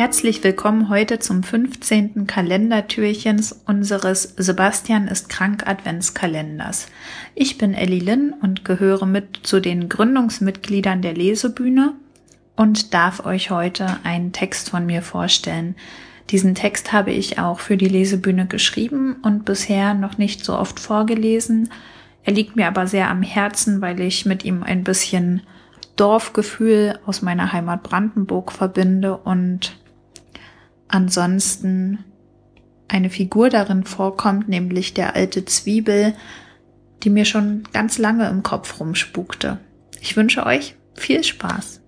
Herzlich willkommen heute zum 15. Kalendertürchens unseres Sebastian ist krank Adventskalenders. Ich bin Elli Lynn und gehöre mit zu den Gründungsmitgliedern der Lesebühne und darf euch heute einen Text von mir vorstellen. Diesen Text habe ich auch für die Lesebühne geschrieben und bisher noch nicht so oft vorgelesen. Er liegt mir aber sehr am Herzen, weil ich mit ihm ein bisschen Dorfgefühl aus meiner Heimat Brandenburg verbinde und ansonsten eine Figur darin vorkommt, nämlich der alte Zwiebel, die mir schon ganz lange im Kopf rumspukte. Ich wünsche euch viel Spaß.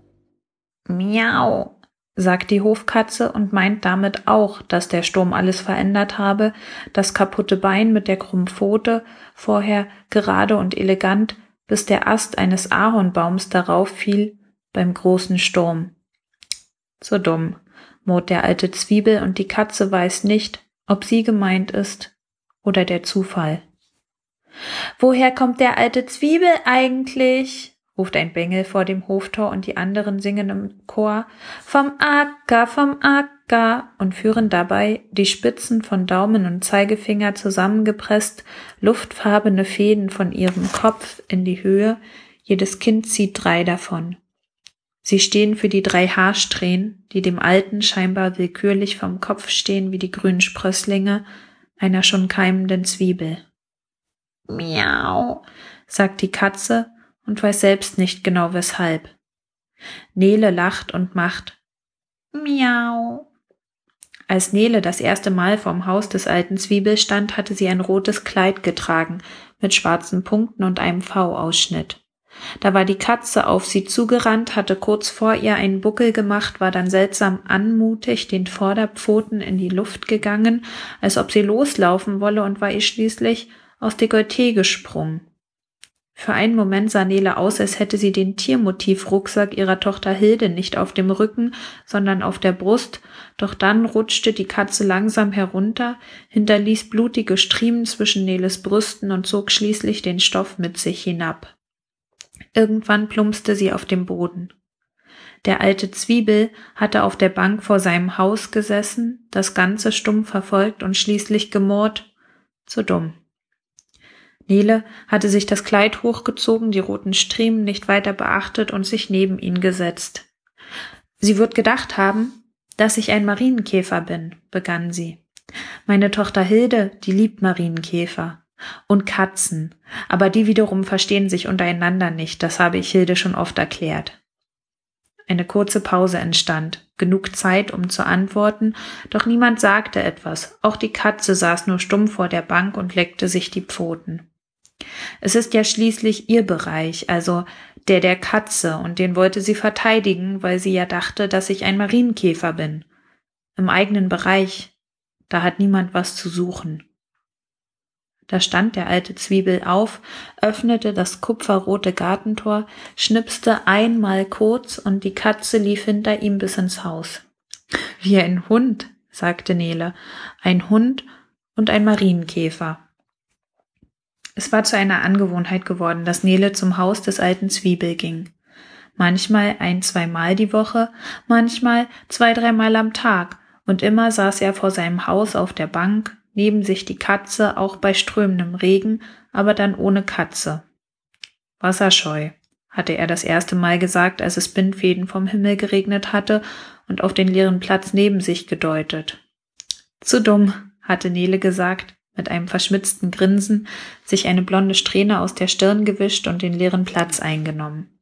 Miau, sagt die Hofkatze und meint damit auch, dass der Sturm alles verändert habe, das kaputte Bein mit der krummen Pfote, vorher gerade und elegant, bis der Ast eines Ahornbaums darauf fiel beim großen Sturm. So dumm, murrt der alte Zwiebel und die Katze weiß nicht, ob sie gemeint ist oder der Zufall. Woher kommt der alte Zwiebel eigentlich? ruft ein Bengel vor dem Hoftor und die anderen singen im Chor Vom Acker, vom Acker und führen dabei die Spitzen von Daumen und Zeigefinger zusammengepresst, luftfarbene Fäden von ihrem Kopf in die Höhe, jedes Kind zieht drei davon. Sie stehen für die drei Haarsträhnen, die dem Alten scheinbar willkürlich vom Kopf stehen wie die grünen Sprösslinge einer schon keimenden Zwiebel. Miau, sagt die Katze und weiß selbst nicht genau weshalb. Nele lacht und macht Miau. Als Nele das erste Mal vorm Haus des alten Zwiebel stand, hatte sie ein rotes Kleid getragen mit schwarzen Punkten und einem V-Ausschnitt. Da war die Katze auf sie zugerannt, hatte kurz vor ihr einen Buckel gemacht, war dann seltsam anmutig den Vorderpfoten in die Luft gegangen, als ob sie loslaufen wolle und war ihr schließlich aus Dekolleté gesprungen. Für einen Moment sah Nele aus, als hätte sie den Tiermotiv-Rucksack ihrer Tochter Hilde nicht auf dem Rücken, sondern auf der Brust, doch dann rutschte die Katze langsam herunter, hinterließ blutige Striemen zwischen Neles Brüsten und zog schließlich den Stoff mit sich hinab. Irgendwann plumpste sie auf dem Boden. Der alte Zwiebel hatte auf der Bank vor seinem Haus gesessen, das Ganze stumm verfolgt und schließlich gemurrt, zu dumm. Nele hatte sich das Kleid hochgezogen, die roten Striemen nicht weiter beachtet und sich neben ihn gesetzt. Sie wird gedacht haben, dass ich ein Marienkäfer bin, begann sie. Meine Tochter Hilde, die liebt Marienkäfer und Katzen, aber die wiederum verstehen sich untereinander nicht, das habe ich Hilde schon oft erklärt. Eine kurze Pause entstand, genug Zeit, um zu antworten, doch niemand sagte etwas, auch die Katze saß nur stumm vor der Bank und leckte sich die Pfoten. Es ist ja schließlich ihr Bereich, also der der Katze, und den wollte sie verteidigen, weil sie ja dachte, dass ich ein Marienkäfer bin. Im eigenen Bereich, da hat niemand was zu suchen. Da stand der alte Zwiebel auf, öffnete das kupferrote Gartentor, schnipste einmal kurz und die Katze lief hinter ihm bis ins Haus. Wie ein Hund, sagte Nele, ein Hund und ein Marienkäfer. Es war zu einer Angewohnheit geworden, dass Nele zum Haus des alten Zwiebel ging. Manchmal ein, zweimal die Woche, manchmal zwei, dreimal am Tag, und immer saß er vor seinem Haus auf der Bank, neben sich die Katze, auch bei strömendem Regen, aber dann ohne Katze. Wasserscheu, hatte er das erste Mal gesagt, als es Bindfäden vom Himmel geregnet hatte und auf den leeren Platz neben sich gedeutet. Zu dumm, hatte Nele gesagt, mit einem verschmitzten Grinsen, sich eine blonde Strähne aus der Stirn gewischt und den leeren Platz eingenommen.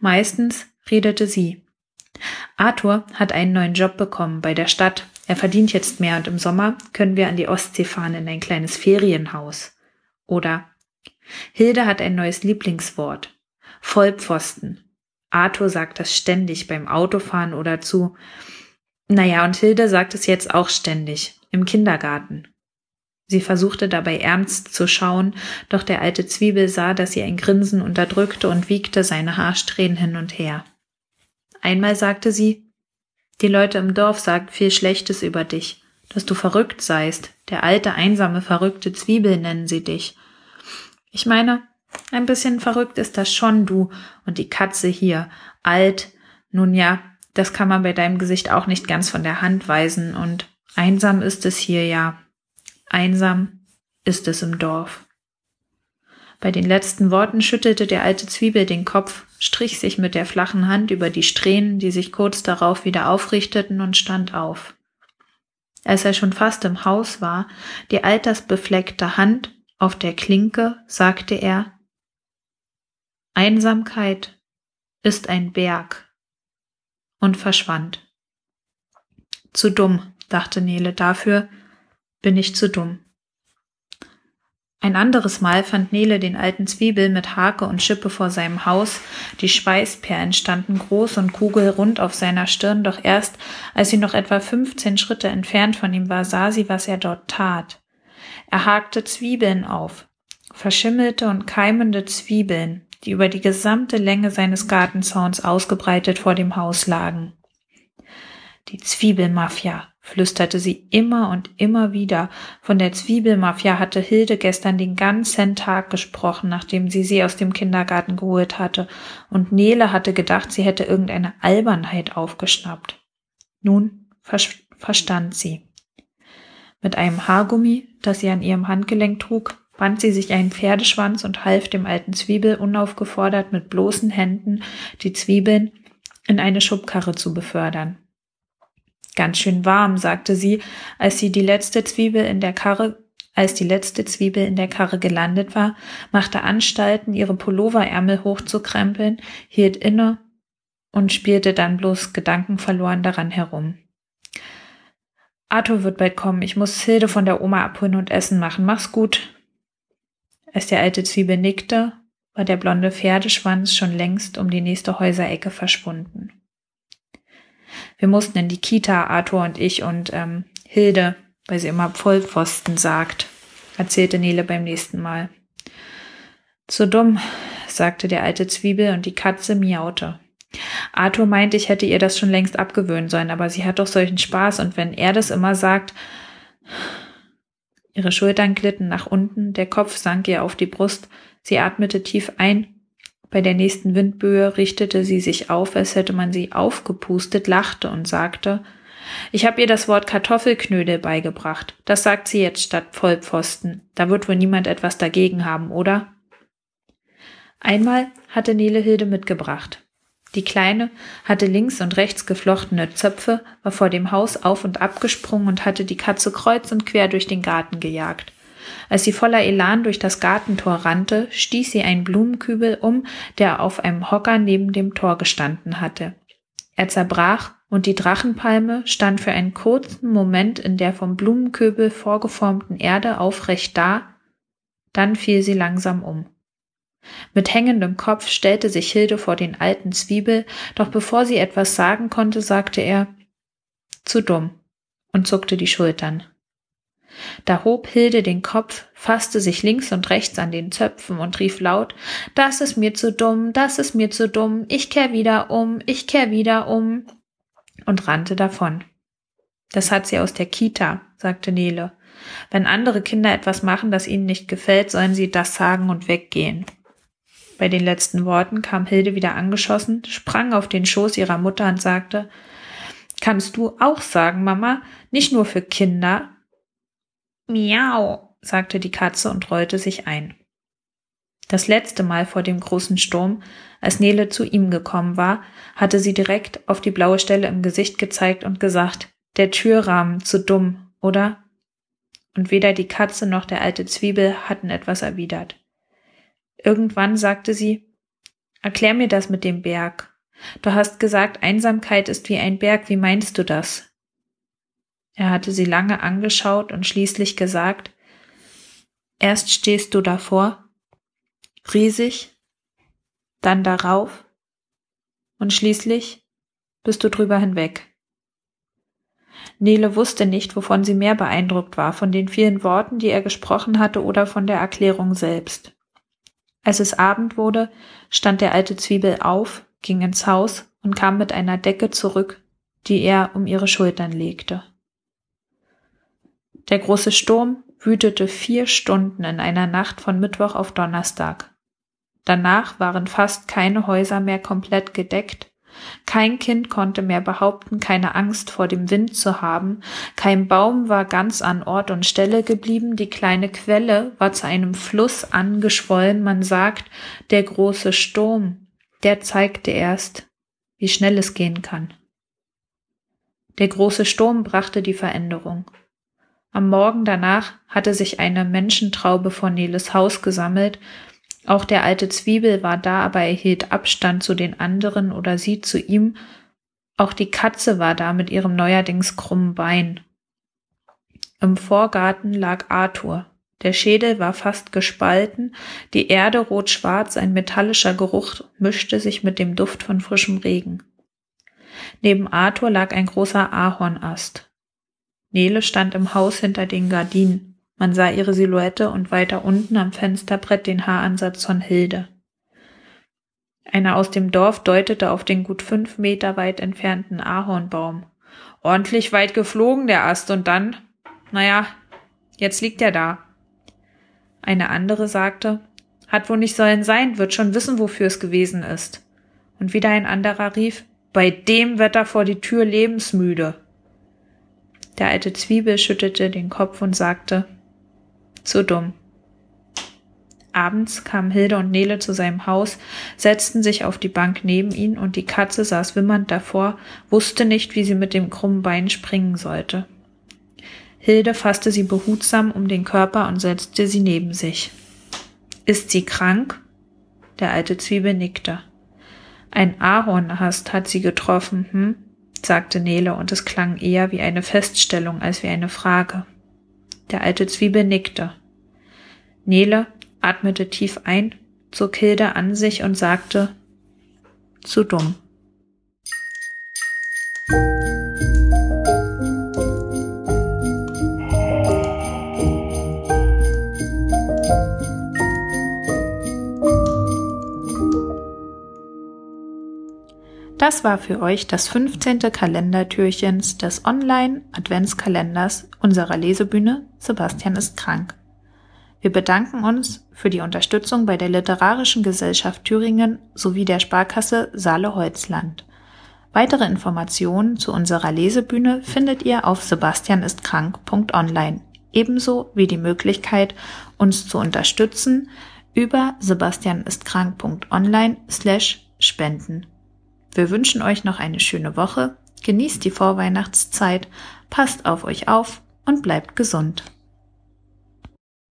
Meistens redete sie. Arthur hat einen neuen Job bekommen bei der Stadt. Er verdient jetzt mehr und im Sommer können wir an die Ostsee fahren in ein kleines Ferienhaus. Oder Hilde hat ein neues Lieblingswort. Vollpfosten. Arthur sagt das ständig beim Autofahren oder zu. Naja, und Hilde sagt es jetzt auch ständig im Kindergarten. Sie versuchte dabei ernst zu schauen, doch der alte Zwiebel sah, dass sie ein Grinsen unterdrückte und wiegte seine Haarsträhnen hin und her. Einmal sagte sie, die Leute im Dorf sagen viel Schlechtes über dich, dass du verrückt seist, der alte, einsame, verrückte Zwiebel nennen sie dich. Ich meine, ein bisschen verrückt ist das schon du und die Katze hier, alt, nun ja, das kann man bei deinem Gesicht auch nicht ganz von der Hand weisen und einsam ist es hier ja. Einsam ist es im Dorf. Bei den letzten Worten schüttelte der alte Zwiebel den Kopf, strich sich mit der flachen Hand über die Strähnen, die sich kurz darauf wieder aufrichteten, und stand auf. Als er schon fast im Haus war, die altersbefleckte Hand auf der Klinke, sagte er Einsamkeit ist ein Berg und verschwand. Zu dumm, dachte Nele, dafür bin ich zu dumm. Ein anderes Mal fand Nele den alten Zwiebel mit Hake und Schippe vor seinem Haus. Die Schweißperlen standen groß und kugelrund auf seiner Stirn, doch erst als sie noch etwa 15 Schritte entfernt von ihm war, sah sie, was er dort tat. Er hakte Zwiebeln auf, verschimmelte und keimende Zwiebeln, die über die gesamte Länge seines Gartenzauns ausgebreitet vor dem Haus lagen. Die Zwiebelmafia, flüsterte sie immer und immer wieder. Von der Zwiebelmafia hatte Hilde gestern den ganzen Tag gesprochen, nachdem sie sie aus dem Kindergarten geholt hatte, und Nele hatte gedacht, sie hätte irgendeine Albernheit aufgeschnappt. Nun verstand sie. Mit einem Haargummi, das sie an ihrem Handgelenk trug, band sie sich einen Pferdeschwanz und half dem alten Zwiebel unaufgefordert mit bloßen Händen die Zwiebeln in eine Schubkarre zu befördern. Ganz schön warm, sagte sie, als sie die letzte Zwiebel in der Karre als die letzte Zwiebel in der Karre gelandet war, machte Anstalten, ihre Pulloverärmel hochzukrempeln, hielt inne und spielte dann bloß gedankenverloren daran herum. Arthur wird bald kommen. Ich muss Hilde von der Oma abholen und Essen machen. Mach's gut. Als der alte Zwiebel nickte, war der blonde Pferdeschwanz schon längst um die nächste Häuserecke verschwunden. Wir mussten in die Kita, Arthur und ich und ähm, Hilde, weil sie immer Vollpfosten sagt, erzählte Nele beim nächsten Mal. Zu dumm, sagte der alte Zwiebel und die Katze miaute. Arthur meinte, ich hätte ihr das schon längst abgewöhnen sollen, aber sie hat doch solchen Spaß und wenn er das immer sagt. Ihre Schultern glitten nach unten, der Kopf sank ihr auf die Brust, sie atmete tief ein bei der nächsten Windböe richtete sie sich auf, als hätte man sie aufgepustet, lachte und sagte, ich habe ihr das Wort Kartoffelknödel beigebracht. Das sagt sie jetzt statt Vollpfosten. Da wird wohl niemand etwas dagegen haben, oder? Einmal hatte Nele Hilde mitgebracht. Die Kleine hatte links und rechts geflochtene Zöpfe, war vor dem Haus auf und abgesprungen und hatte die Katze kreuz und quer durch den Garten gejagt. Als sie voller Elan durch das Gartentor rannte, stieß sie einen Blumenkübel um, der auf einem Hocker neben dem Tor gestanden hatte. Er zerbrach und die Drachenpalme stand für einen kurzen Moment in der vom Blumenkübel vorgeformten Erde aufrecht da, dann fiel sie langsam um. Mit hängendem Kopf stellte sich Hilde vor den alten Zwiebel, doch bevor sie etwas sagen konnte, sagte er zu dumm und zuckte die Schultern. Da hob Hilde den Kopf, fasste sich links und rechts an den Zöpfen und rief laut Das ist mir zu dumm, das ist mir zu dumm, ich kehr wieder um, ich kehr wieder um und rannte davon. Das hat sie aus der Kita, sagte Nele. Wenn andere Kinder etwas machen, das ihnen nicht gefällt, sollen sie das sagen und weggehen. Bei den letzten Worten kam Hilde wieder angeschossen, sprang auf den Schoß ihrer Mutter und sagte Kannst du auch sagen, Mama, nicht nur für Kinder, Miau, sagte die Katze und rollte sich ein. Das letzte Mal vor dem großen Sturm, als Nele zu ihm gekommen war, hatte sie direkt auf die blaue Stelle im Gesicht gezeigt und gesagt, der Türrahmen zu dumm, oder? Und weder die Katze noch der alte Zwiebel hatten etwas erwidert. Irgendwann sagte sie, Erklär mir das mit dem Berg. Du hast gesagt, Einsamkeit ist wie ein Berg, wie meinst du das? Er hatte sie lange angeschaut und schließlich gesagt, erst stehst du davor, riesig, dann darauf und schließlich bist du drüber hinweg. Nele wusste nicht, wovon sie mehr beeindruckt war, von den vielen Worten, die er gesprochen hatte, oder von der Erklärung selbst. Als es Abend wurde, stand der alte Zwiebel auf, ging ins Haus und kam mit einer Decke zurück, die er um ihre Schultern legte. Der große Sturm wütete vier Stunden in einer Nacht von Mittwoch auf Donnerstag. Danach waren fast keine Häuser mehr komplett gedeckt, Kein Kind konnte mehr behaupten, keine Angst vor dem Wind zu haben. Kein Baum war ganz an Ort und Stelle geblieben. Die kleine Quelle war zu einem Fluss angeschwollen. Man sagt, der große Sturm, der zeigte erst, wie schnell es gehen kann. Der große Sturm brachte die Veränderung. Am Morgen danach hatte sich eine Menschentraube vor Neles Haus gesammelt, auch der alte Zwiebel war da, aber er hielt Abstand zu den anderen oder sie zu ihm. Auch die Katze war da mit ihrem neuerdings krummen Bein. Im Vorgarten lag Arthur. Der Schädel war fast gespalten, die Erde rot-schwarz, ein metallischer Geruch mischte sich mit dem Duft von frischem Regen. Neben Arthur lag ein großer Ahornast. Nele stand im Haus hinter den Gardinen. Man sah ihre Silhouette und weiter unten am Fensterbrett den Haaransatz von Hilde. Einer aus dem Dorf deutete auf den gut fünf Meter weit entfernten Ahornbaum. Ordentlich weit geflogen, der Ast, und dann, naja, jetzt liegt er da. Eine andere sagte, hat wohl nicht sollen sein, wird schon wissen, wofür es gewesen ist. Und wieder ein anderer rief, bei dem Wetter vor die Tür lebensmüde. Der alte Zwiebel schüttelte den Kopf und sagte, zu dumm. Abends kamen Hilde und Nele zu seinem Haus, setzten sich auf die Bank neben ihn und die Katze saß wimmernd davor, wusste nicht, wie sie mit dem krummen Bein springen sollte. Hilde fasste sie behutsam um den Körper und setzte sie neben sich. Ist sie krank? Der alte Zwiebel nickte. Ein Ahornhast hat sie getroffen, hm? Sagte Nele, und es klang eher wie eine Feststellung als wie eine Frage. Der alte Zwiebel nickte. Nele atmete tief ein, zog Hilde an sich und sagte, zu dumm. Das war für euch das 15. Kalendertürchens des Online-Adventskalenders unserer Lesebühne Sebastian ist krank. Wir bedanken uns für die Unterstützung bei der Literarischen Gesellschaft Thüringen sowie der Sparkasse Saale-Holzland. Weitere Informationen zu unserer Lesebühne findet ihr auf sebastianistkrank.online, ebenso wie die Möglichkeit, uns zu unterstützen über sebastianistkrank.online slash spenden. Wir wünschen euch noch eine schöne Woche, genießt die Vorweihnachtszeit, passt auf euch auf und bleibt gesund.